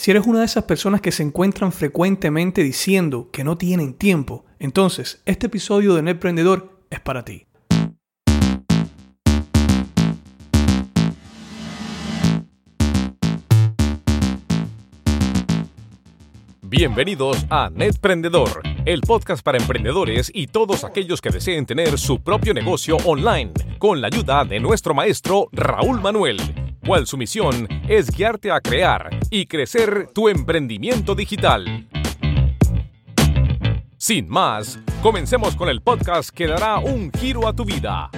Si eres una de esas personas que se encuentran frecuentemente diciendo que no tienen tiempo, entonces este episodio de Emprendedor es para ti. Bienvenidos a Netprendedor, el podcast para emprendedores y todos aquellos que deseen tener su propio negocio online, con la ayuda de nuestro maestro Raúl Manuel cual su misión es guiarte a crear y crecer tu emprendimiento digital. Sin más, comencemos con el podcast que dará un giro a tu vida.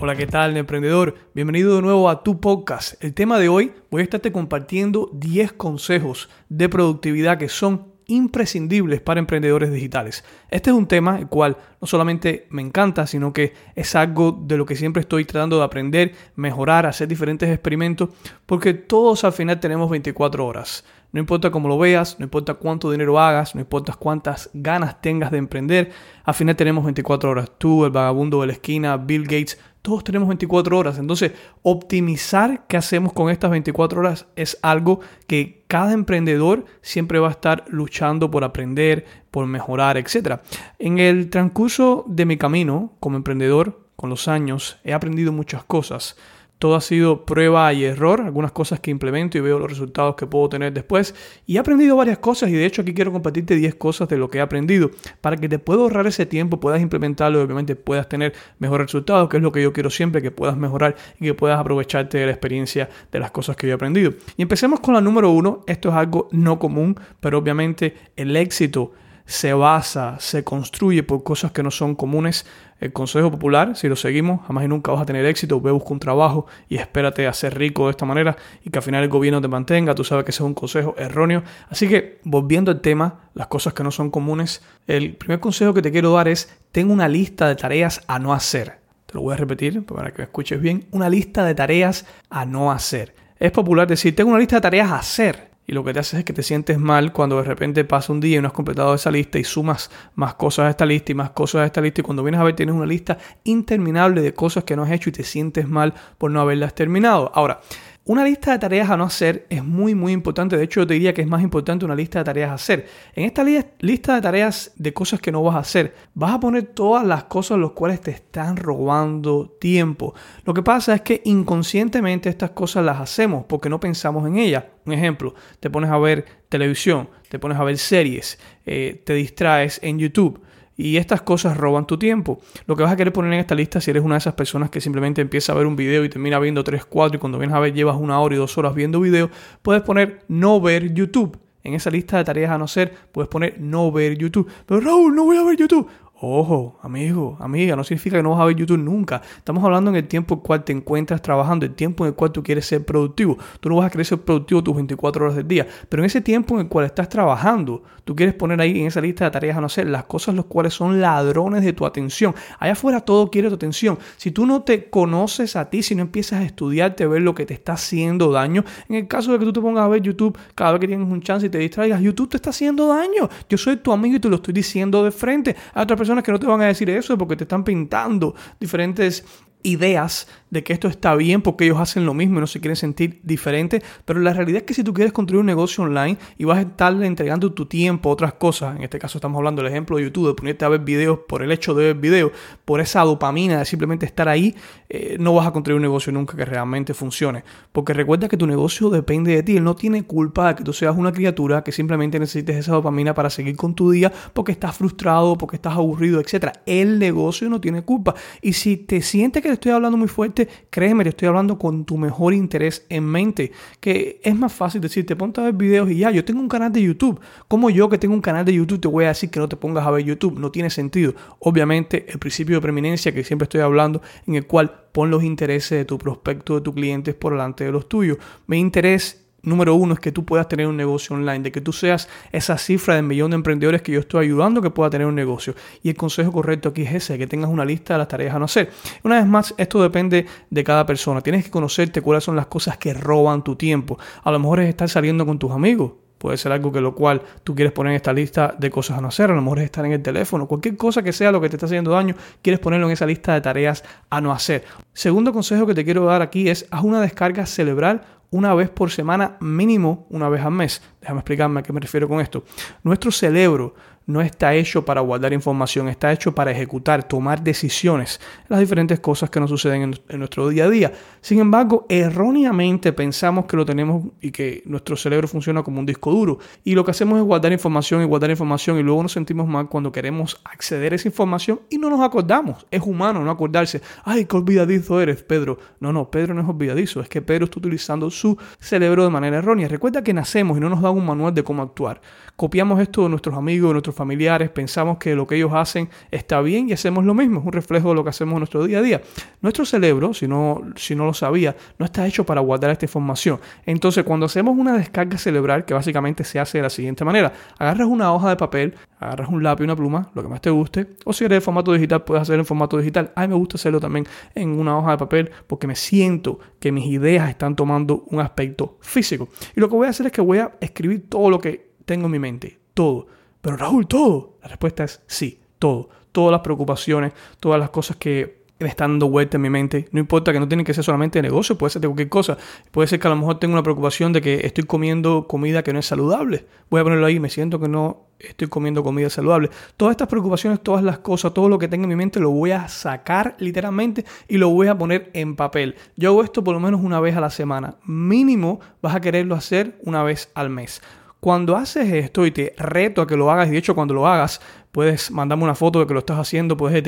Hola, ¿qué tal, emprendedor? Bienvenido de nuevo a tu podcast. El tema de hoy voy a estarte compartiendo 10 consejos de productividad que son imprescindibles para emprendedores digitales. Este es un tema el cual no solamente me encanta, sino que es algo de lo que siempre estoy tratando de aprender, mejorar, hacer diferentes experimentos, porque todos al final tenemos 24 horas. No importa cómo lo veas, no importa cuánto dinero hagas, no importa cuántas ganas tengas de emprender, al final tenemos 24 horas. Tú, el vagabundo de la esquina, Bill Gates, todos tenemos 24 horas. Entonces, optimizar qué hacemos con estas 24 horas es algo que cada emprendedor siempre va a estar luchando por aprender, por mejorar, etc. En el transcurso de mi camino como emprendedor, con los años, he aprendido muchas cosas. Todo ha sido prueba y error, algunas cosas que implemento y veo los resultados que puedo tener después. Y he aprendido varias cosas y de hecho aquí quiero compartirte 10 cosas de lo que he aprendido para que te puedas ahorrar ese tiempo, puedas implementarlo y obviamente puedas tener mejores resultados, que es lo que yo quiero siempre, que puedas mejorar y que puedas aprovecharte de la experiencia de las cosas que yo he aprendido. Y empecemos con la número uno. Esto es algo no común, pero obviamente el éxito se basa, se construye por cosas que no son comunes. El consejo popular, si lo seguimos, jamás y nunca vas a tener éxito. Ve, busca un trabajo y espérate a ser rico de esta manera y que al final el gobierno te mantenga. Tú sabes que ese es un consejo erróneo. Así que, volviendo al tema, las cosas que no son comunes, el primer consejo que te quiero dar es: ten una lista de tareas a no hacer. Te lo voy a repetir para que me escuches bien. Una lista de tareas a no hacer. Es popular decir: tengo una lista de tareas a hacer y lo que te hace es que te sientes mal cuando de repente pasa un día y no has completado esa lista y sumas más cosas a esta lista y más cosas a esta lista y cuando vienes a ver tienes una lista interminable de cosas que no has hecho y te sientes mal por no haberlas terminado. Ahora, una lista de tareas a no hacer es muy muy importante, de hecho yo te diría que es más importante una lista de tareas a hacer. En esta lista de tareas de cosas que no vas a hacer, vas a poner todas las cosas las cuales te están robando tiempo. Lo que pasa es que inconscientemente estas cosas las hacemos porque no pensamos en ellas. Un ejemplo, te pones a ver televisión, te pones a ver series, eh, te distraes en YouTube y estas cosas roban tu tiempo. Lo que vas a querer poner en esta lista si eres una de esas personas que simplemente empieza a ver un video y termina viendo 3, 4 y cuando vienes a ver llevas una hora y dos horas viendo video, puedes poner no ver YouTube. En esa lista de tareas a no ser, puedes poner no ver YouTube. Pero Raúl, no voy a ver YouTube. Ojo, amigo, amiga, no significa que no vas a ver YouTube nunca. Estamos hablando en el tiempo en el cual te encuentras trabajando, el tiempo en el cual tú quieres ser productivo. Tú no vas a querer ser productivo tus 24 horas del día, pero en ese tiempo en el cual estás trabajando, tú quieres poner ahí en esa lista de tareas a no ser las cosas los cuales son ladrones de tu atención. Allá afuera todo quiere tu atención. Si tú no te conoces a ti, si no empiezas a estudiarte, a ver lo que te está haciendo daño, en el caso de que tú te pongas a ver YouTube cada vez que tienes un chance y te distraigas, YouTube te está haciendo daño. Yo soy tu amigo y te lo estoy diciendo de frente. A otra persona que no te van a decir eso porque te están pintando diferentes ideas de que esto está bien porque ellos hacen lo mismo y no se quieren sentir diferentes, pero la realidad es que si tú quieres construir un negocio online y vas a estarle entregando tu tiempo a otras cosas, en este caso estamos hablando del ejemplo de YouTube, de ponerte a ver videos por el hecho de ver videos, por esa dopamina de simplemente estar ahí, eh, no vas a construir un negocio nunca que realmente funcione, porque recuerda que tu negocio depende de ti, él no tiene culpa de que tú seas una criatura que simplemente necesites esa dopamina para seguir con tu día porque estás frustrado, porque estás aburrido, etc. El negocio no tiene culpa y si te sientes que estoy hablando muy fuerte, créeme, estoy hablando con tu mejor interés en mente. Que es más fácil decirte, ponte a ver videos y ya, yo tengo un canal de YouTube. Como yo que tengo un canal de YouTube te voy a decir que no te pongas a ver YouTube? No tiene sentido. Obviamente, el principio de preeminencia que siempre estoy hablando, en el cual pon los intereses de tu prospecto, de tus clientes por delante de los tuyos. Mi interés número uno es que tú puedas tener un negocio online, de que tú seas esa cifra de millón de emprendedores que yo estoy ayudando que pueda tener un negocio. Y el consejo correcto aquí es ese, que tengas una lista de las tareas a no hacer. Una vez más, esto depende de cada persona. Tienes que conocerte cuáles son las cosas que roban tu tiempo. A lo mejor es estar saliendo con tus amigos puede ser algo que lo cual tú quieres poner en esta lista de cosas a no hacer, a lo mejor es estar en el teléfono, cualquier cosa que sea lo que te está haciendo daño, quieres ponerlo en esa lista de tareas a no hacer. Segundo consejo que te quiero dar aquí es haz una descarga cerebral una vez por semana, mínimo una vez al mes. Déjame explicarme a qué me refiero con esto. Nuestro cerebro no está hecho para guardar información, está hecho para ejecutar, tomar decisiones, las diferentes cosas que nos suceden en, nuestro día a día. Sin embargo, erróneamente pensamos que lo tenemos y que nuestro cerebro funciona como un disco duro. Y lo que hacemos es guardar información y guardar información y luego nos sentimos mal cuando queremos acceder a esa información y no nos acordamos. Es humano no acordarse. Ay, qué olvidadizo eres, Pedro. No, no, Pedro no es olvidadizo, es que Pedro está utilizando su cerebro de manera errónea. Recuerda que nacemos y no nos dan un manual de cómo actuar. Copiamos esto de nuestros amigos, de nuestros familiares, pensamos que lo que ellos hacen está bien y hacemos lo mismo, es un reflejo de lo que hacemos en nuestro día a día. Nuestro cerebro, si no, si no lo sabía, no está hecho para guardar esta información. Entonces, cuando hacemos una descarga cerebral, que básicamente se hace de la siguiente manera, agarras una hoja de papel, agarras un lápiz, una pluma, lo que más te guste, o si eres de formato digital, puedes hacerlo en formato digital. A mí me gusta hacerlo también en una hoja de papel porque me siento que mis ideas están tomando un aspecto físico. Y lo que voy a hacer es que voy a escribir todo lo que tengo en mi mente, todo pero Raúl, todo. La respuesta es sí, todo. Todas las preocupaciones, todas las cosas que me están dando vuelta en mi mente. No importa que no tienen que ser solamente de negocio, puede ser de cualquier cosa. Puede ser que a lo mejor tengo una preocupación de que estoy comiendo comida que no es saludable. Voy a ponerlo ahí, me siento que no estoy comiendo comida saludable. Todas estas preocupaciones, todas las cosas, todo lo que tengo en mi mente lo voy a sacar literalmente y lo voy a poner en papel. Yo hago esto por lo menos una vez a la semana. Mínimo vas a quererlo hacer una vez al mes. Cuando haces esto y te reto a que lo hagas, y de hecho cuando lo hagas, puedes mandarme una foto de que lo estás haciendo, puedes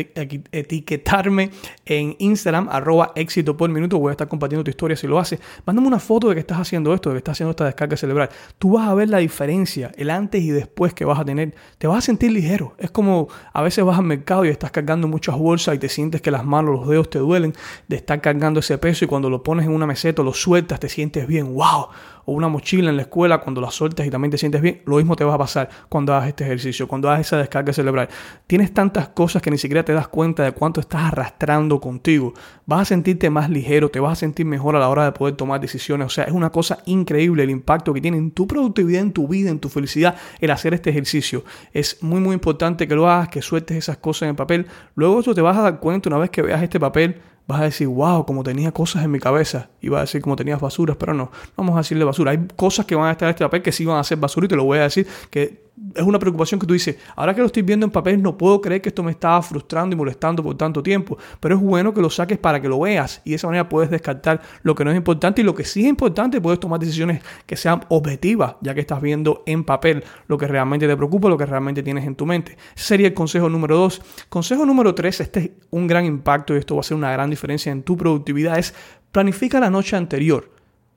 etiquetarme en Instagram, arroba éxito por minuto, voy a estar compartiendo tu historia si lo haces. Mándame una foto de que estás haciendo esto, de que estás haciendo esta descarga cerebral. Tú vas a ver la diferencia, el antes y después que vas a tener. Te vas a sentir ligero. Es como a veces vas al mercado y estás cargando muchas bolsas y te sientes que las manos, los dedos te duelen de estar cargando ese peso y cuando lo pones en una meseta lo sueltas te sientes bien. ¡Wow! O una mochila en la escuela, cuando la sueltas y también te sientes bien, lo mismo te va a pasar cuando hagas este ejercicio, cuando hagas esa descarga cerebral. Tienes tantas cosas que ni siquiera te das cuenta de cuánto estás arrastrando contigo. Vas a sentirte más ligero, te vas a sentir mejor a la hora de poder tomar decisiones. O sea, es una cosa increíble el impacto que tiene en tu productividad, en tu vida, en tu felicidad, el hacer este ejercicio. Es muy, muy importante que lo hagas, que sueltes esas cosas en el papel. Luego tú te vas a dar cuenta una vez que veas este papel vas a decir, wow, como tenía cosas en mi cabeza. Y vas a decir como tenías basuras, pero no, vamos a decirle basura. Hay cosas que van a estar en este papel que sí van a ser basura y te lo voy a decir que es una preocupación que tú dices, ahora que lo estoy viendo en papel, no puedo creer que esto me estaba frustrando y molestando por tanto tiempo, pero es bueno que lo saques para que lo veas y de esa manera puedes descartar lo que no es importante y lo que sí es importante, puedes tomar decisiones que sean objetivas, ya que estás viendo en papel lo que realmente te preocupa, lo que realmente tienes en tu mente. Ese sería el consejo número dos. Consejo número tres, este es un gran impacto y esto va a ser una gran diferencia en tu productividad, es planifica la noche anterior.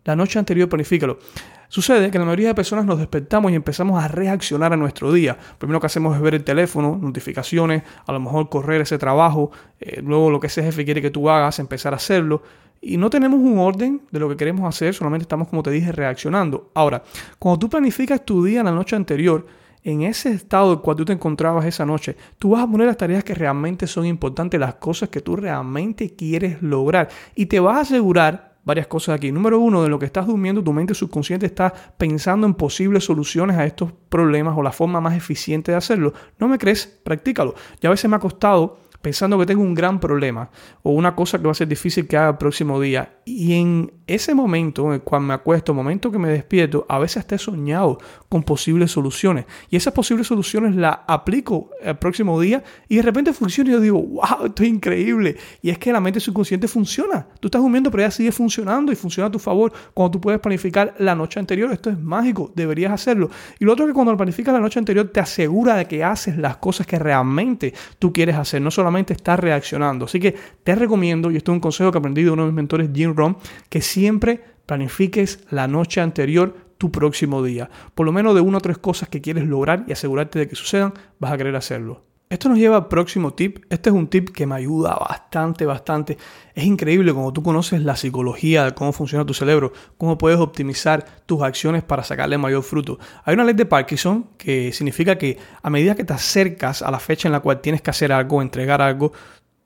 La noche anterior planifícalo. Sucede que la mayoría de personas nos despertamos y empezamos a reaccionar a nuestro día. Primero que hacemos es ver el teléfono, notificaciones, a lo mejor correr ese trabajo, eh, luego lo que ese jefe quiere que tú hagas, empezar a hacerlo. Y no tenemos un orden de lo que queremos hacer, solamente estamos, como te dije, reaccionando. Ahora, cuando tú planificas tu día la noche anterior, en ese estado en cual tú te encontrabas esa noche, tú vas a poner las tareas que realmente son importantes, las cosas que tú realmente quieres lograr. Y te vas a asegurar varias cosas aquí. Número uno, de lo que estás durmiendo, tu mente subconsciente está pensando en posibles soluciones a estos problemas o la forma más eficiente de hacerlo. ¿No me crees? Practícalo. Ya a veces me ha costado pensando que tengo un gran problema o una cosa que va a ser difícil que haga el próximo día. Y en ese momento, cuando me acuesto, momento que me despierto, a veces hasta he soñado con posibles soluciones. Y esas posibles soluciones las aplico el próximo día y de repente funciona y yo digo, wow, esto es increíble. Y es que la mente subconsciente funciona. Tú estás durmiendo, pero ella sigue funcionando y funciona a tu favor. Cuando tú puedes planificar la noche anterior, esto es mágico, deberías hacerlo. Y lo otro es que cuando planificas la noche anterior, te asegura de que haces las cosas que realmente tú quieres hacer, no solamente estás reaccionando. Así que te recomiendo, y esto es un consejo que aprendí de uno de mis mentores, Jim Rom, que siempre planifiques la noche anterior tu próximo día. Por lo menos de una o tres cosas que quieres lograr y asegurarte de que sucedan, vas a querer hacerlo. Esto nos lleva al próximo tip. Este es un tip que me ayuda bastante, bastante. Es increíble cuando tú conoces la psicología de cómo funciona tu cerebro, cómo puedes optimizar tus acciones para sacarle mayor fruto. Hay una ley de Parkinson que significa que a medida que te acercas a la fecha en la cual tienes que hacer algo, entregar algo,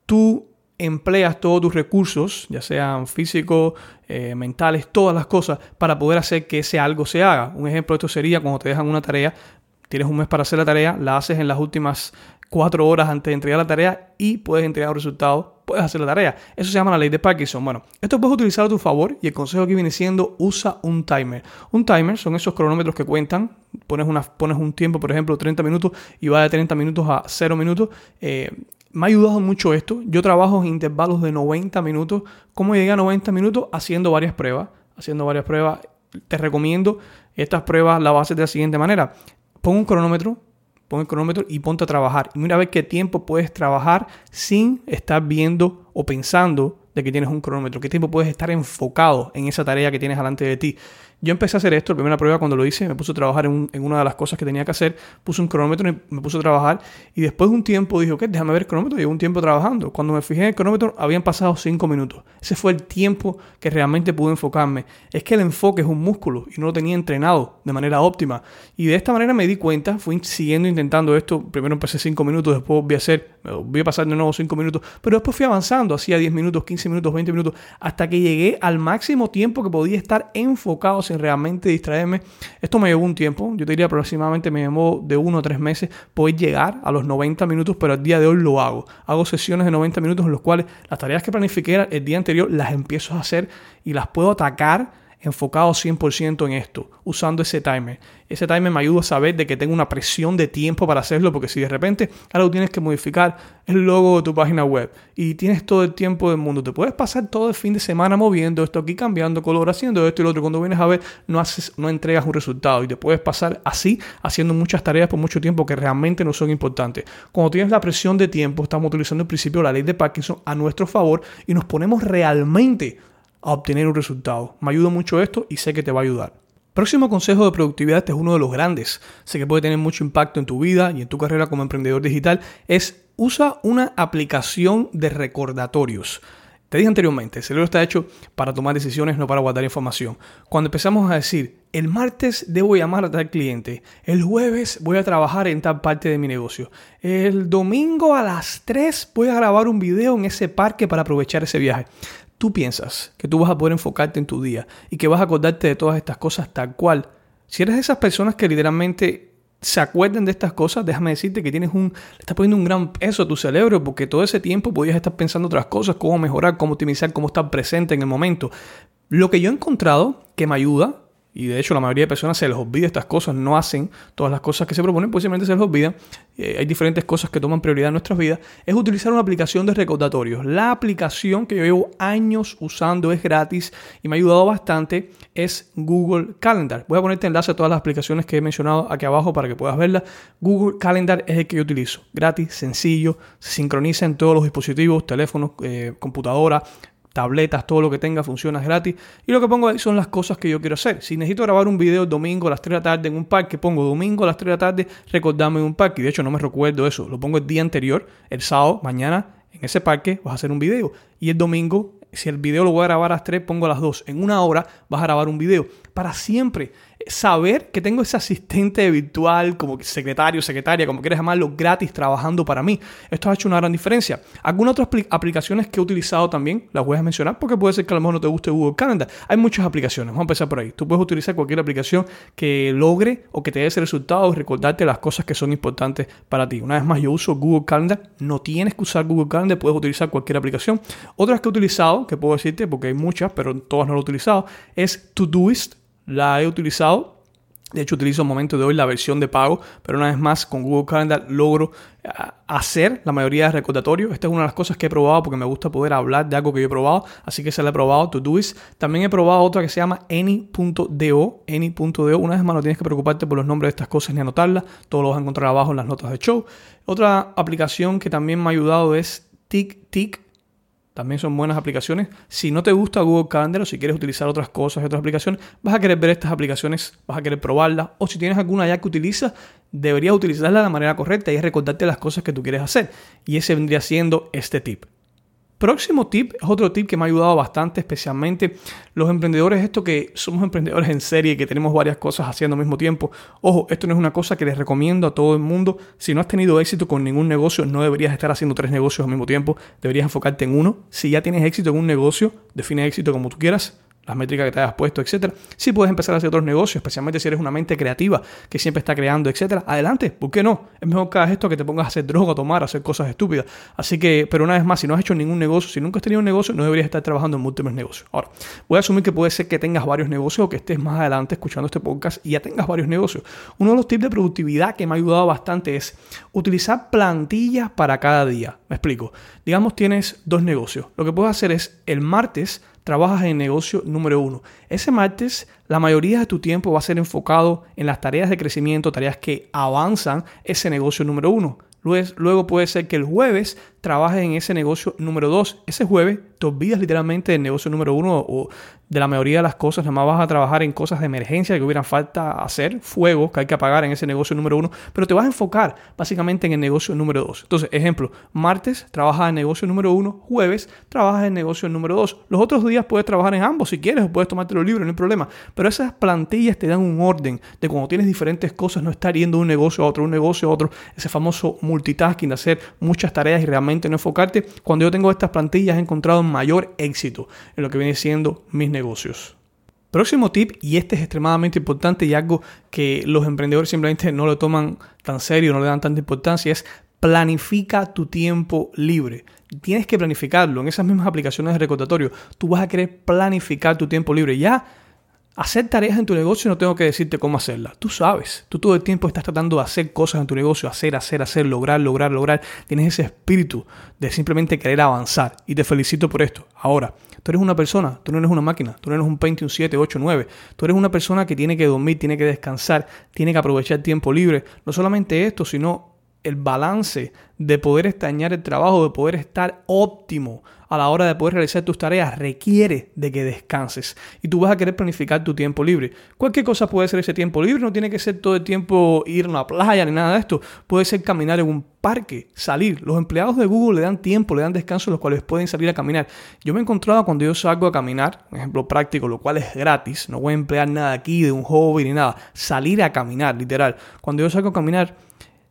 tú empleas todos tus recursos, ya sean físicos, eh, mentales, todas las cosas, para poder hacer que ese algo se haga. Un ejemplo de esto sería cuando te dejan una tarea, tienes un mes para hacer la tarea, la haces en las últimas cuatro horas antes de entregar la tarea y puedes entregar un resultado, puedes hacer la tarea. Eso se llama la ley de Parkinson. Bueno, esto puedes utilizar a tu favor y el consejo aquí viene siendo usa un timer. Un timer son esos cronómetros que cuentan, pones, una, pones un tiempo, por ejemplo, 30 minutos y va de 30 minutos a 0 minutos. Eh, me ha ayudado mucho esto. Yo trabajo en intervalos de 90 minutos. ¿Cómo llegué a 90 minutos? Haciendo varias pruebas. Haciendo varias pruebas. Te recomiendo estas pruebas, la base de la siguiente manera. Pon un cronómetro, pon el cronómetro y ponte a trabajar. Y mira a ver qué tiempo puedes trabajar sin estar viendo o pensando de que tienes un cronómetro. Qué tiempo puedes estar enfocado en esa tarea que tienes delante de ti. Yo empecé a hacer esto, la primera prueba cuando lo hice, me puse a trabajar en, una de las cosas que tenía que hacer, puse un cronómetro y me puse a trabajar y después de un tiempo dije, ok, déjame ver el cronómetro, llevo un tiempo trabajando. Cuando me fijé en el cronómetro habían pasado cinco minutos. Ese fue el tiempo que realmente pude enfocarme. Es que el enfoque es un músculo y no lo tenía entrenado de manera óptima. Y de esta manera me di cuenta, fui siguiendo intentando esto, primero empecé cinco minutos, después voy a hacer, voy a pasar de nuevo cinco minutos, pero después fui avanzando, hacía 10 minutos, 15 minutos, 20 minutos, hasta que llegué al máximo tiempo que podía estar enfocado sin realmente distraer esto me llevó un tiempo, yo te diría aproximadamente me llevó de uno a tres meses poder llegar a los 90 minutos, pero al día de hoy lo hago. Hago sesiones de 90 minutos en los cuales las tareas que planifiqué el día anterior las empiezo a hacer y las puedo atacar enfocado 100% en esto, usando ese timer. Ese timer me ayuda a saber de que tengo una presión de tiempo para hacerlo, porque si de repente algo tienes que modificar el logo de tu página web y tienes todo el tiempo del mundo, te puedes pasar todo el fin de semana moviendo esto aquí, cambiando color, haciendo esto y lo otro. Cuando vienes a ver, no, haces, no entregas un resultado y te puedes pasar así haciendo muchas tareas por mucho tiempo que realmente no son importantes. Cuando tienes la presión de tiempo, estamos utilizando el principio de la ley de Parkinson a nuestro favor y nos ponemos realmente a obtener un resultado. Me ayuda mucho esto y sé que te va a ayudar. Próximo consejo de productividad, este es uno de los grandes, sé que puede tener mucho impacto en tu vida y en tu carrera como emprendedor digital, es usa una aplicación de recordatorios. Te dije anteriormente, el cerebro está hecho para tomar decisiones, no para guardar información. Cuando empezamos a decir, el martes debo llamar a tal cliente, el jueves voy a trabajar en tal parte de mi negocio, el domingo a las 3 voy a grabar un video en ese parque para aprovechar ese viaje tú piensas que tú vas a poder enfocarte en tu día y que vas a acordarte de todas estas cosas tal cual, si eres de esas personas que literalmente se acuerdan de estas cosas, déjame decirte que tienes un, le estás poniendo un gran peso a tu cerebro porque todo ese tiempo podías estar pensando otras cosas, cómo mejorar, cómo optimizar, cómo estar presente en el momento. Lo que yo he encontrado que me ayuda y de hecho la mayoría de personas se les olvida estas cosas, no hacen todas las cosas que se proponen, pues simplemente se les olvida. Eh, hay diferentes cosas que toman prioridad en nuestras vidas. Es utilizar una aplicación de recordatorios. La aplicación que yo llevo años usando es gratis y me ha ayudado bastante. Es Google Calendar. Voy a ponerte enlace a todas las aplicaciones que he mencionado aquí abajo para que puedas verlas. Google Calendar es el que yo utilizo. Gratis, sencillo, se sincroniza en todos los dispositivos, teléfonos, eh, computadora, tabletas, todo lo que tenga funciona gratis. Y lo que pongo ahí son las cosas que yo quiero hacer. Si necesito grabar un video domingo a las 3 de la tarde en un parque, pongo domingo a las 3 de la tarde, recordarme en un parque. Y de hecho no me recuerdo eso. Lo pongo el día anterior, el sábado, mañana, en ese parque vas a hacer un video. Y el domingo, si el video lo voy a grabar a las 3, pongo a las 2. En una hora vas a grabar un video. Para siempre saber que tengo ese asistente virtual, como secretario, secretaria, como quieras llamarlo, gratis trabajando para mí. Esto ha hecho una gran diferencia. Algunas otras aplicaciones que he utilizado también, las voy a mencionar porque puede ser que a lo mejor no te guste Google Calendar. Hay muchas aplicaciones, vamos a empezar por ahí. Tú puedes utilizar cualquier aplicación que logre o que te dé ese resultado y recordarte las cosas que son importantes para ti. Una vez más, yo uso Google Calendar. No tienes que usar Google Calendar, puedes utilizar cualquier aplicación. Otras que he utilizado, que puedo decirte porque hay muchas, pero todas no lo he utilizado, es Todoist la he utilizado. De hecho, utilizo en momento de hoy la versión de pago, pero una vez más con Google Calendar logro ah, hacer la mayoría de recordatorios. Esta es una de las cosas que he probado porque me gusta poder hablar de algo que yo he probado, así que se la he probado, Todoist. También he probado otra que se llama Any.do, Any.do. Una vez más no tienes que preocuparte por los nombres de estas cosas ni anotarlas, todo lo vas a encontrar abajo en las notas de show. Otra aplicación que también me ha ayudado es TickTick también son buenas aplicaciones. Si no te gusta Google Calendar o si quieres utilizar otras cosas otras aplicaciones, vas a querer ver estas aplicaciones, vas a querer probarlas. O si tienes alguna ya que utilizas, deberías utilizarla de la manera correcta y recordarte las cosas que tú quieres hacer. Y ese vendría siendo este tip. Próximo tip es otro tip que me ha ayudado bastante, especialmente los emprendedores, esto que somos emprendedores en serie, que tenemos varias cosas haciendo al mismo tiempo. Ojo, esto no es una cosa que les recomiendo a todo el mundo. Si no has tenido éxito con ningún negocio, no deberías estar haciendo tres negocios al mismo tiempo. Deberías enfocarte en uno. Si ya tienes éxito en un negocio, define éxito como tú quieras las métricas que te hayas puesto, etcétera. Si puedes empezar a hacer otros negocios, especialmente si eres una mente creativa que siempre está creando, etcétera. Adelante, ¿por qué no? Es mejor que hagas esto que te pongas a hacer droga, a tomar, a hacer cosas estúpidas. Así que, pero una vez más, si no has hecho ningún negocio, si nunca has tenido un negocio, no deberías estar trabajando en múltiples negocios. Ahora, voy a asumir que puede ser que tengas varios negocios o que estés más adelante escuchando este podcast y ya tengas varios negocios. Uno de los tips de productividad que me ha ayudado bastante es utilizar plantillas para cada día. Me explico. Digamos, tienes dos negocios. Lo que puedes hacer es el martes trabajas en negocio número uno. Ese martes, la mayoría de tu tiempo va a ser enfocado en las tareas de crecimiento, tareas que avanzan ese negocio número uno. Luego, puede ser que el jueves trabajes en ese negocio número 2. Ese jueves te olvidas literalmente del negocio número 1 o de la mayoría de las cosas. Nada más vas a trabajar en cosas de emergencia que hubieran falta hacer, fuegos que hay que apagar en ese negocio número 1. Pero te vas a enfocar básicamente en el negocio número 2. Entonces, ejemplo, martes trabajas en negocio número 1, jueves trabajas en negocio número 2. Los otros días puedes trabajar en ambos si quieres o puedes tomarte los libros, no hay problema. Pero esas plantillas te dan un orden de cuando tienes diferentes cosas, no estar yendo de un negocio a otro, un negocio a otro, ese famoso multitasking de hacer muchas tareas y realmente no enfocarte. Cuando yo tengo estas plantillas he encontrado mayor éxito en lo que viene siendo mis negocios. Próximo tip, y este es extremadamente importante y algo que los emprendedores simplemente no lo toman tan serio, no le dan tanta importancia, es planifica tu tiempo libre. Tienes que planificarlo. En esas mismas aplicaciones de recordatorio, tú vas a querer planificar tu tiempo libre. Ya Hacer tareas en tu negocio no tengo que decirte cómo hacerlas. Tú sabes, tú todo el tiempo estás tratando de hacer cosas en tu negocio, hacer, hacer, hacer, lograr, lograr, lograr. Tienes ese espíritu de simplemente querer avanzar y te felicito por esto. Ahora, tú eres una persona, tú no eres una máquina, tú no eres un Pentium 7, 8, 9. Tú eres una persona que tiene que dormir, tiene que descansar, tiene que aprovechar tiempo libre. No solamente esto, sino el balance de poder estañar el trabajo, de poder estar óptimo a la hora de poder realizar tus tareas requiere de que descanses y tú vas a querer planificar tu tiempo libre. Cualquier cosa puede ser ese tiempo libre, no tiene que ser todo el tiempo ir a una playa ni nada de esto. Puede ser caminar en un parque, salir. Los empleados de Google le dan tiempo, le dan descanso, los cuales pueden salir a caminar. Yo me he encontrado cuando yo salgo a caminar, un ejemplo práctico, lo cual es gratis, no voy a emplear nada aquí de un hobby ni nada, salir a caminar, literal. Cuando yo salgo a caminar,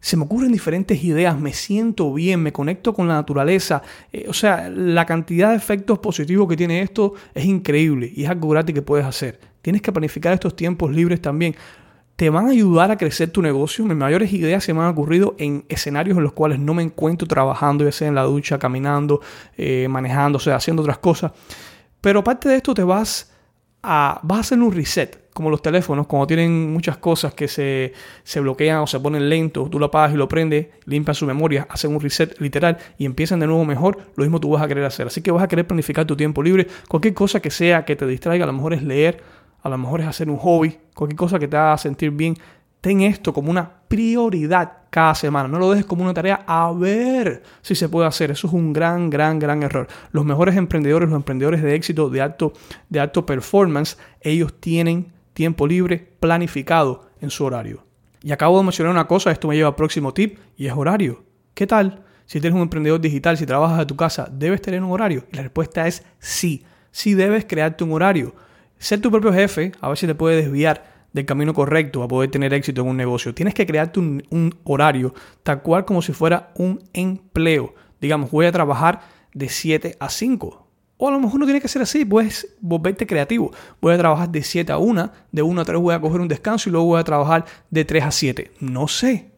se me ocurren diferentes ideas, me siento bien, me conecto con la naturaleza. Eh, o sea, la cantidad de efectos positivos que tiene esto es increíble y es algo gratis que puedes hacer. Tienes que planificar estos tiempos libres también. Te van a ayudar a crecer tu negocio. Mis mayores ideas se me han ocurrido en escenarios en los cuales no me encuentro trabajando, ya sea en la ducha, caminando, eh, manejando, o sea, haciendo otras cosas. Pero aparte de esto, te vas a, vas a hacer un reset como los teléfonos, cuando tienen muchas cosas que se, bloquean o se ponen lentos, tú lo apagas y lo prendes, limpian su memoria, hacen un reset literal y empiezan de nuevo mejor, lo mismo tú vas a querer hacer. Así que vas a querer planificar tu tiempo libre, cualquier cosa que sea que te distraiga, a lo mejor es leer, a lo mejor es hacer un hobby, cualquier cosa que te haga sentir bien, ten esto como una prioridad cada semana. No lo dejes como una tarea a ver si se puede hacer. Eso es un gran, gran, gran error. Los mejores emprendedores, los emprendedores de éxito, de alto, de alto performance, ellos tienen tiempo libre planificado en su horario. Y acabo de mencionar una cosa, esto me lleva al próximo tip, y es horario. ¿Qué tal? Si eres un emprendedor digital, si trabajas de tu casa, ¿debes tener un horario? Y la respuesta es sí. Sí debes crearte un horario. Ser tu propio jefe a ver si te puede desviar del camino correcto a poder tener éxito en un negocio. Tienes que crearte un, un horario tal cual como si fuera un empleo. Digamos, voy a trabajar de 7 a 5 o a lo mejor no tiene que ser así, puedes volverte creativo. Voy a trabajar de 7 a 1, de 1 a 3 voy a coger un descanso y luego voy a trabajar de 3 a 7. No sé.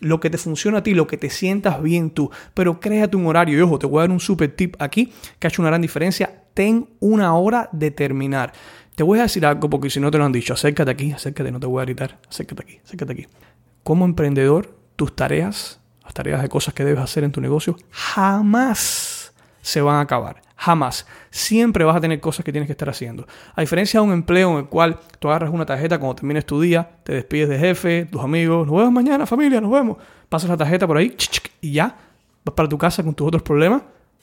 Lo que te funciona a ti, lo que te sientas bien tú. Pero créate un horario. Y ojo, te voy a dar un super tip aquí que ha hecho una gran diferencia. Ten una hora de terminar. Te voy a decir algo porque si no te lo han dicho, acércate aquí, acércate, no te voy a gritar. Acércate aquí, acércate aquí. Como emprendedor, tus tareas, las tareas de cosas que debes hacer en tu negocio, jamás se van a acabar Jamás. Siempre vas a tener cosas que tienes que estar haciendo. A diferencia de un empleo en el cual tú agarras una tarjeta cuando termines tu día, te despides de jefe, tus amigos, nos vemos mañana, familia, nos vemos. Pasas la tarjeta por ahí y ya. Vas para tu casa con tus otros problemas,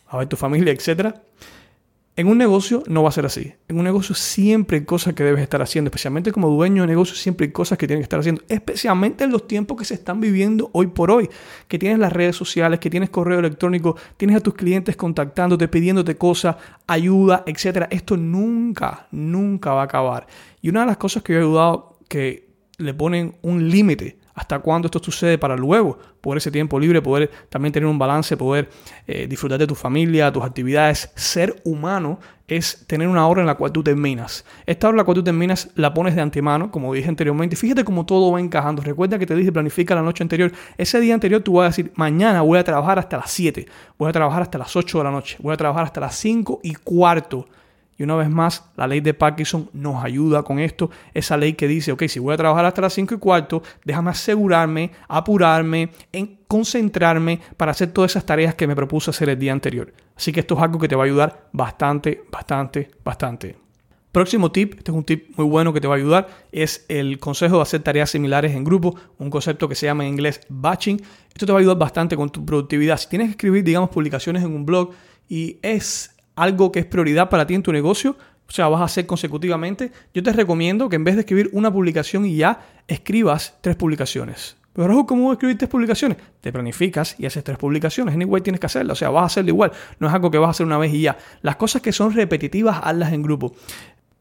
a ver tu familia, etc. En un negocio no va a ser así. En un negocio siempre hay cosas que debes estar haciendo, especialmente como dueño de negocio, siempre hay cosas que tienes que estar haciendo, especialmente en los tiempos que se están viviendo hoy por hoy, que tienes las redes sociales, que tienes correo electrónico, tienes a tus clientes contactándote, pidiéndote cosas, ayuda, etc. Esto nunca, nunca va a acabar. Y una de las cosas que yo he ayudado que le ponen un límite hasta cuándo esto sucede para luego poder ese tiempo libre, poder también tener un balance, poder eh, disfrutar de tu familia, tus actividades. Ser humano es tener una hora en la cual tú terminas. Esta hora en la cual tú terminas la pones de antemano, como dije anteriormente. Fíjate cómo todo va encajando. Recuerda que te dije planifica la noche anterior. Ese día anterior tú vas a decir, mañana voy a trabajar hasta las 7, voy a trabajar hasta las 8 de la noche, voy a trabajar hasta las 5 y cuarto y una vez más, la ley de Parkinson nos ayuda con esto. Esa ley que dice, ok, si voy a trabajar hasta las 5 y cuarto, déjame asegurarme, apurarme, en concentrarme para hacer todas esas tareas que me propuse hacer el día anterior. Así que esto es algo que te va a ayudar bastante, bastante, bastante. Próximo tip, este es un tip muy bueno que te va a ayudar, es el consejo de hacer tareas similares en grupo, un concepto que se llama en inglés batching. Esto te va a ayudar bastante con tu productividad. Si tienes que escribir, digamos, publicaciones en un blog y es algo que es prioridad para ti en tu negocio, o sea, vas a hacer consecutivamente, yo te recomiendo que en vez de escribir una publicación y ya, escribas tres publicaciones. Pero ¿cómo voy a escribir tres publicaciones? Te planificas y haces tres publicaciones. Anyway, tienes que hacerla. O sea, vas a hacerlo igual. No es algo que vas a hacer una vez y ya. Las cosas que son repetitivas, hazlas en grupo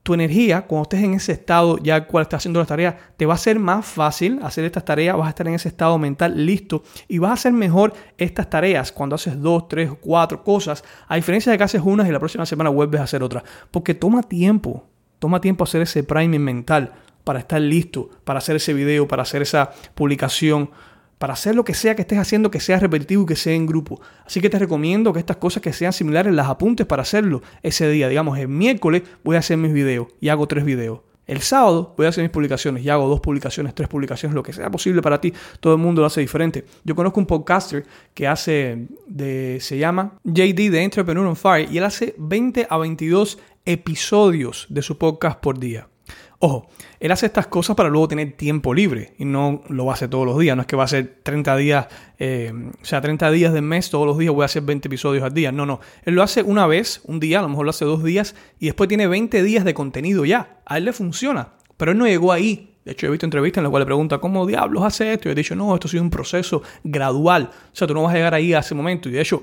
tu energía, cuando estés en ese estado ya cual estás haciendo las tareas, te va a ser más fácil hacer estas tareas, vas a estar en ese estado mental listo y vas a hacer mejor estas tareas cuando haces dos, tres, cuatro cosas, a diferencia de que haces unas y la próxima semana vuelves a hacer otras, porque toma tiempo, toma tiempo hacer ese priming mental para estar listo, para hacer ese video, para hacer esa publicación, para hacer lo que sea que estés haciendo que sea repetitivo y que sea en grupo. Así que te recomiendo que estas cosas que sean similares las apuntes para hacerlo ese día. Digamos, el miércoles voy a hacer mis videos y hago tres videos. El sábado voy a hacer mis publicaciones y hago dos publicaciones, tres publicaciones, lo que sea posible para ti. Todo el mundo lo hace diferente. Yo conozco un podcaster que hace, de, se llama JD de Entrepreneur on Fire y él hace 20 a 22 episodios de su podcast por día. Ojo, él hace estas cosas para luego tener tiempo libre y no lo hacer todos los días. No es que va a hacer 30 días, eh, o sea, 30 días del mes, todos los días voy a hacer 20 episodios al día. No, no. Él lo hace una vez, un día, a lo mejor lo hace dos días y después tiene 20 días de contenido ya. A él le funciona. Pero él no llegó ahí. De hecho, he visto entrevistas en las cuales le pregunta, ¿cómo diablos hace esto? Y he dicho, no, esto ha sido un proceso gradual. O sea, tú no vas a llegar ahí a ese momento. Y de hecho,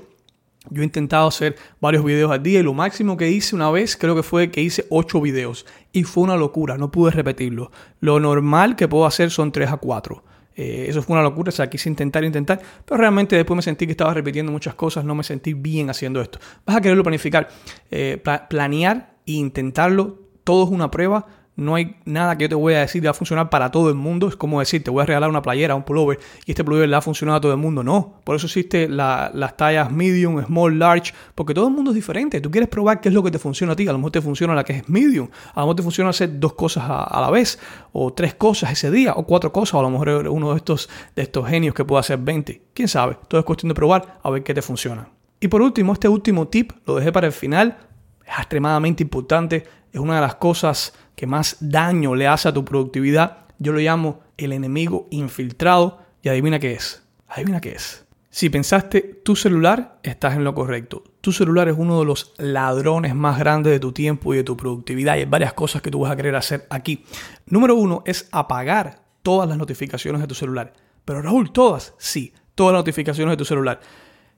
yo he intentado hacer varios videos al día y lo máximo que hice una vez creo que fue que hice 8 videos y fue una locura, no pude repetirlo. Lo normal que puedo hacer son 3 a 4. Eh, eso fue una locura, o sea, quise intentar, intentar, pero realmente después me sentí que estaba repitiendo muchas cosas, no me sentí bien haciendo esto. Vas a quererlo planificar, eh, planear e intentarlo, todo es una prueba, no hay nada que yo te voy a decir que va a funcionar para todo el mundo. Es como decir, te voy a regalar una playera, un pullover, y este pullover le ha funcionado a todo el mundo. No, por eso existe las tallas medium, small, large, porque todo el mundo es diferente. Tú quieres probar qué es lo que te funciona a ti. A lo mejor te funciona la que es medium, a lo mejor te funciona hacer dos cosas a, la vez, o tres cosas ese día, o cuatro cosas, o a lo mejor uno de estos, de estos genios que puede hacer 20. Quién sabe, todo es cuestión de probar a ver qué te funciona. Y por último, este último tip lo dejé para el final, es extremadamente importante, es una de las cosas que más daño le hace a tu productividad, yo lo llamo el enemigo infiltrado y adivina qué es. Adivina qué es. Si pensaste tu celular, estás en lo correcto. Tu celular es uno de los ladrones más grandes de tu tiempo y de tu productividad y hay varias cosas que tú vas a querer hacer aquí. Número uno es apagar todas las notificaciones de tu celular. Pero Raúl, todas, sí, todas las notificaciones de tu celular.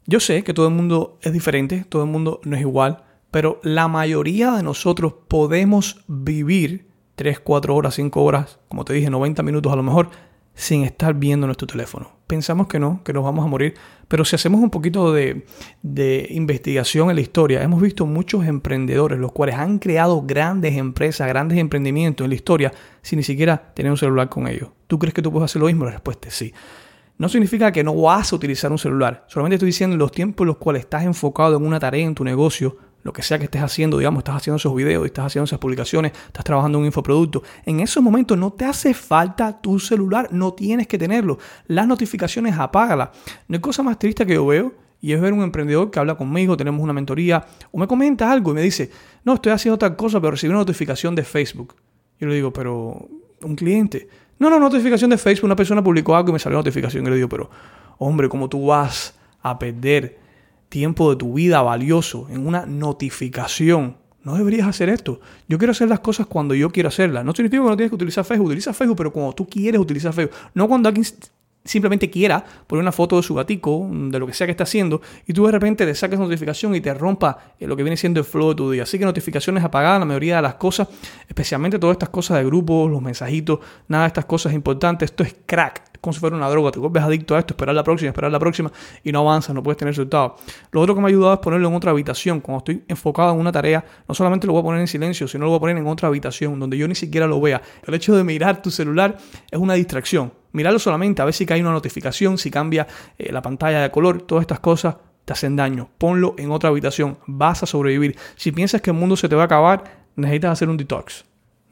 Yo sé que todo el mundo es diferente, todo el mundo no es igual, pero la mayoría de nosotros podemos vivir 3, 4 horas, 5 horas, como te dije, 90 minutos a lo mejor, sin estar viendo nuestro teléfono. Pensamos que no, que nos vamos a morir, pero si hacemos un poquito de, de, investigación en la historia, hemos visto muchos emprendedores, los cuales han creado grandes empresas, grandes emprendimientos en la historia, sin ni siquiera tener un celular con ellos. ¿Tú crees que tú puedes hacer lo mismo? La respuesta es sí. No significa que no vas a utilizar un celular, solamente estoy diciendo los tiempos en los cuales estás enfocado en una tarea en tu negocio, lo que sea que estés haciendo, digamos, estás haciendo esos videos, estás haciendo esas publicaciones, estás trabajando en un infoproducto, en esos momentos no te hace falta tu celular, no tienes que tenerlo. Las notificaciones apágalas. No hay cosa más triste que yo veo y es ver un emprendedor que habla conmigo, tenemos una mentoría, o me comenta algo y me dice, no, estoy haciendo tal cosa, pero recibí una notificación de Facebook. Yo le digo, pero un cliente. No, no, notificación de Facebook, una persona publicó algo y me salió notificación. Y le digo, pero hombre, ¿cómo tú vas a perder tiempo de tu vida valioso en una notificación no deberías hacer esto. Yo quiero hacer las cosas cuando yo quiero hacerlas. No significa que no tienes que utilizar Facebook. Utiliza Facebook, pero cuando tú quieres utilizar Facebook. No cuando alguien simplemente quiera poner una foto de su gatico, de lo que sea que está haciendo, y tú de repente le saques notificación y te rompa eh, lo que viene siendo el flow de tu día. Así que notificaciones apagadas, la mayoría de las cosas, especialmente todas estas cosas de grupos, los mensajitos, nada de estas cosas importantes. Esto es crack, como si fuera una droga. Te vuelves adicto a esto, esperar la próxima, esperar la próxima, y no avanzas, no puedes tener resultados. Lo otro que me ha ayudado es ponerlo en otra habitación. Cuando estoy enfocado en una tarea, no solamente lo voy a poner en silencio, sino lo voy a poner en otra habitación, donde yo ni siquiera lo vea. El hecho de mirar tu celular es una distracción Míralo solamente, a ver si cae una notificación, si cambia eh, la pantalla de color, todas estas cosas te hacen daño. Ponlo en otra habitación, vas a sobrevivir. Si piensas que el mundo se te va a acabar, necesitas hacer un detox.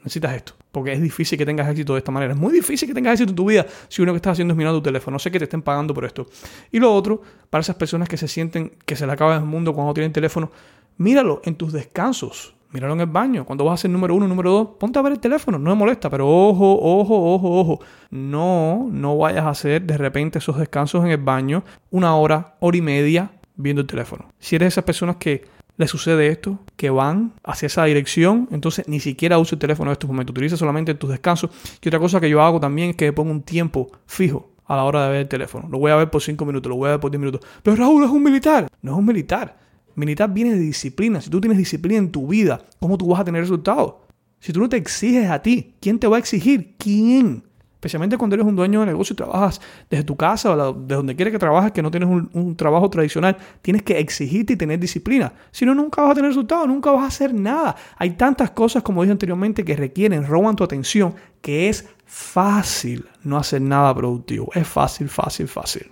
Necesitas esto, porque es difícil que tengas éxito de esta manera. Es muy difícil que tengas éxito en tu vida si uno que estás haciendo es mirar tu teléfono. No sé que te estén pagando por esto. Y lo otro, para esas personas que se sienten que se le acaba el mundo cuando tienen teléfono, míralo en tus descansos míralo en el baño. Cuando vas a ser número uno, número dos, ponte a ver el teléfono, no me molesta, pero ojo, ojo, ojo, ojo. No, no vayas a hacer de repente esos descansos en el baño una hora, hora y media viendo el teléfono. Si eres de esas personas que le sucede esto, que van hacia esa dirección, entonces ni siquiera usa el teléfono en estos momentos, utiliza solamente tus descansos. Y otra cosa que yo hago también es que pongo un tiempo fijo a la hora de ver el teléfono. Lo voy a ver por cinco minutos, lo voy a ver por 10 minutos. Pero Raúl es un militar. No es un militar. Militar viene de disciplina. Si tú tienes disciplina en tu vida, ¿cómo tú vas a tener resultados? Si tú no te exiges a ti, ¿quién te va a exigir? ¿Quién? Especialmente cuando eres un dueño de negocio y trabajas desde tu casa o de donde quieres que trabajes, que no tienes un, trabajo tradicional, tienes que exigirte y tener disciplina. Si no, nunca vas a tener resultados, nunca vas a hacer nada. Hay tantas cosas, como dije anteriormente, que requieren, roban tu atención, que es fácil no hacer nada productivo. Es fácil, fácil, fácil.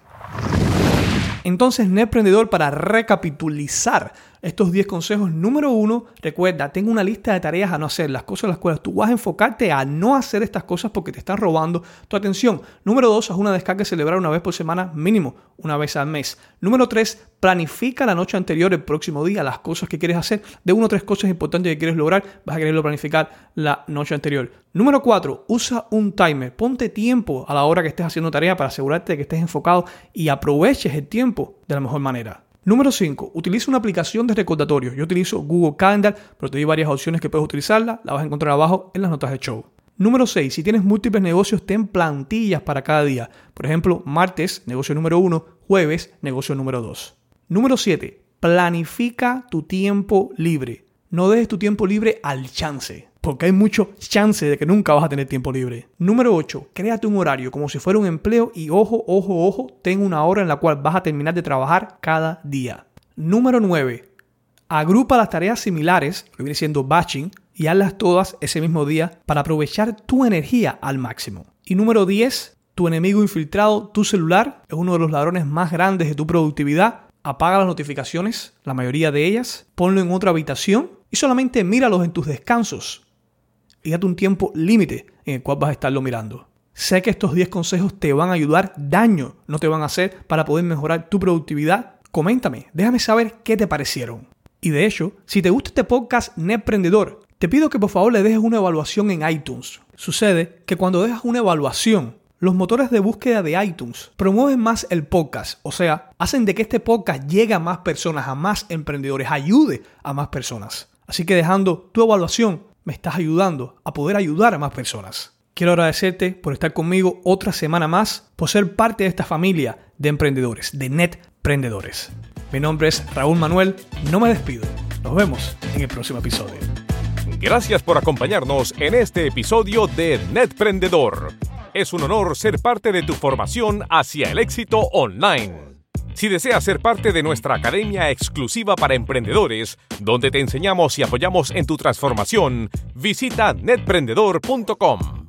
Entonces, Emprendedor, para recapitulizar estos 10 consejos, número uno, recuerda, tengo una lista de tareas a no hacer, las cosas las cuales tú vas a enfocarte a no hacer estas cosas porque te están robando tu atención. Número dos, haz una descarga y celebrar una vez por semana, mínimo una vez al mes. Número tres, planifica la noche anterior, el próximo día, las cosas que quieres hacer. De una o tres cosas importantes que quieres lograr, vas a quererlo planificar la noche anterior. Número cuatro, usa un timer. Ponte tiempo a la hora que estés haciendo tarea para asegurarte de que estés enfocado y aproveches el tiempo de la mejor manera. Número 5. Utiliza una aplicación de recordatorio. Yo utilizo Google Calendar, pero te doy varias opciones que puedes utilizarla. La vas a encontrar abajo en las notas de show. Número 6. Si tienes múltiples negocios, ten plantillas para cada día. Por ejemplo, martes, negocio número 1, jueves, negocio número 2. Número 7. Planifica tu tiempo libre. No dejes tu tiempo libre al chance porque hay mucho chance de que nunca vas a tener tiempo libre. Número 8. Créate un horario como si fuera un empleo y ojo, ojo, ojo, ten una hora en la cual vas a terminar de trabajar cada día. Número 9. Agrupa las tareas similares, que viene siendo batching, y hazlas todas ese mismo día para aprovechar tu energía al máximo. Y número 10. Tu enemigo infiltrado, tu celular, es uno de los ladrones más grandes de tu productividad. Apaga las notificaciones, la mayoría de ellas, ponlo en otra habitación y solamente míralos en tus descansos y date un tiempo límite en el cual vas a estarlo mirando. Sé que estos 10 consejos te van a ayudar, daño no te van a hacer para poder mejorar tu productividad. Coméntame, déjame saber qué te parecieron. Y de hecho, si te gusta este podcast Netprendedor, te pido que por favor le dejes una evaluación en iTunes. Sucede que cuando dejas una evaluación, los motores de búsqueda de iTunes promueven más el podcast, o sea, hacen de que este podcast llegue a más personas, a más emprendedores, ayude a más personas. Así que dejando tu evaluación me estás ayudando a poder ayudar a más personas. Quiero agradecerte por estar conmigo otra semana más, por ser parte de esta familia de emprendedores, de Netprendedores. Mi nombre es Raúl Manuel, no me despido. Nos vemos en el próximo episodio. Gracias por acompañarnos en este episodio de Netprendedor. Es un honor ser parte de tu formación hacia el éxito online. Si deseas ser parte de nuestra academia exclusiva para emprendedores, donde te enseñamos y apoyamos en tu transformación, visita netprendedor.com.